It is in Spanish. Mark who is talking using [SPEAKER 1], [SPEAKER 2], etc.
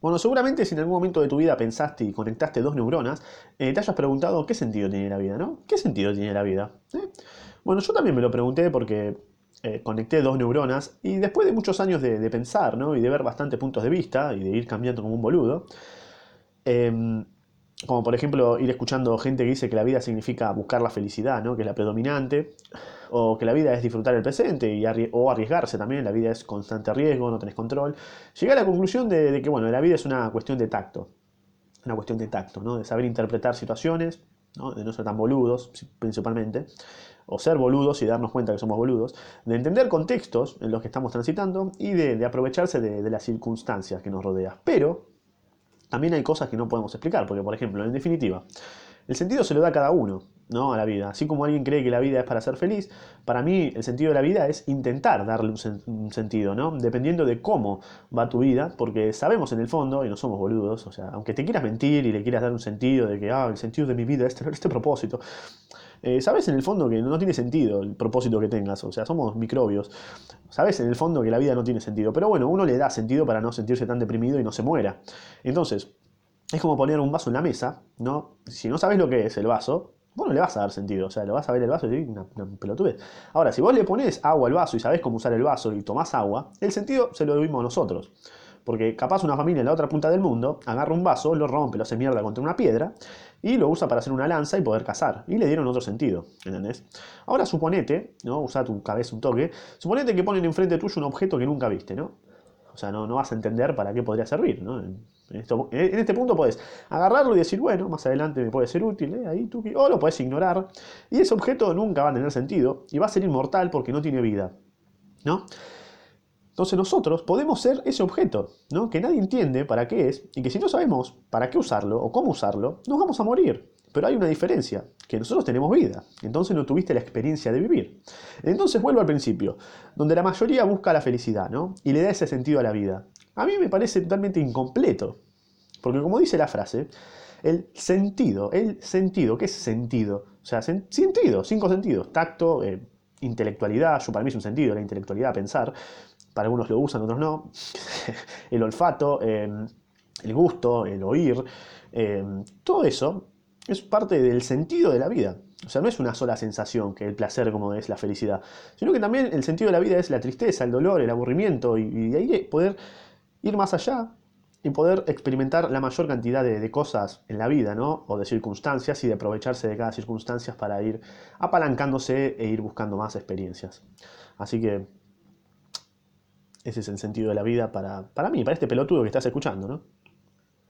[SPEAKER 1] Bueno, seguramente si en algún momento de tu vida pensaste y conectaste dos neuronas, eh, te hayas preguntado qué sentido tiene la vida, ¿no? ¿Qué sentido tiene la vida? ¿Eh? Bueno, yo también me lo pregunté porque eh, conecté dos neuronas y después de muchos años de, pensar, ¿no? Y de ver bastantes puntos de vista y de ir cambiando como un boludo, em, como por ejemplo ir escuchando gente que dice que la vida significa buscar la felicidad, ¿no? Que es la predominante o que la vida es disfrutar el presente y o arriesgarse también, la vida es constante riesgo, no tenés control. Llegué a la conclusión de, que bueno, la vida es una cuestión de tacto, una cuestión de tacto, ¿no? de saber interpretar situaciones, de no ser tan boludos principalmente, o ser boludos y darnos cuenta que somos boludos, de entender contextos en los que estamos transitando y de, aprovecharse de, de las circunstancias que nos rodean. Pero también hay cosas que no podemos explicar, porque por ejemplo, en definitiva, el sentido se lo da a cada uno, ¿no? A la vida. Así como alguien cree que la vida es para ser feliz, para mí el sentido de la vida es intentar darle un, sentido, ¿no? Dependiendo de cómo va tu vida, porque sabemos en el fondo, y no somos boludos, o sea, aunque te quieras mentir y le quieras dar un sentido de que, ah, el sentido de mi vida es tener este propósito, eh, sabes en el fondo que no tiene sentido el propósito que tengas, o sea, somos microbios, sabes en el fondo que la vida no tiene sentido, pero bueno, uno le da sentido para no sentirse tan deprimido y no se muera. Entonces, es como poner un vaso en la mesa, ¿no? Si no sabes lo que es el vaso, bueno, le vas a dar sentido, o sea, lo vas a ver el vaso y decir, una pelotudez. Ahora, si vos le pones agua al vaso y sabés cómo usar el vaso y tomás agua, el sentido se lo dimos nosotros. Porque capaz una familia en la otra punta del mundo agarra un vaso, lo rompe, lo hace mierda contra una piedra y lo usa para hacer una lanza y poder cazar. Y le dieron otro sentido, ¿entendés? Ahora suponete, ¿no? Usa tu cabeza un toque, suponete que ponen enfrente tuyo un objeto que nunca viste, ¿no? O sea, no, no vas a entender para qué podría servir, ¿no? En, este punto puedes agarrarlo y decir, bueno, más adelante me puede ser útil, ¿eh? ahí o lo puedes ignorar. Y ese objeto nunca va a tener sentido y va a ser inmortal porque no tiene vida. ¿no? Entonces nosotros podemos ser ese objeto, ¿no? que nadie entiende para qué es y que si no sabemos para qué usarlo o cómo usarlo, nos vamos a morir. Pero hay una diferencia, que nosotros tenemos vida, entonces no tuviste la experiencia de vivir. Entonces vuelvo al principio, donde la mayoría busca la felicidad, ¿no? Y le da ese sentido a la vida. A mí me parece totalmente incompleto, porque como dice la frase, el sentido, el sentido, ¿qué es sentido? O sea, sentido, cinco sentidos, tacto, eh, intelectualidad, yo para mí es un sentido, la intelectualidad, pensar, para algunos lo usan, otros no, el olfato, eh, el gusto, el oír, eh, todo eso es parte del sentido de la vida. O sea, no es una sola sensación que el placer como es la felicidad, sino que también el sentido de la vida es la tristeza, el dolor, el aburrimiento y, de ahí poder ir más allá y poder experimentar la mayor cantidad de, cosas en la vida, ¿no? O de circunstancias y de aprovecharse de cada circunstancia para ir apalancándose e ir buscando más experiencias. Así que ese es el sentido de la vida para, para mí, para este pelotudo que estás escuchando, ¿no?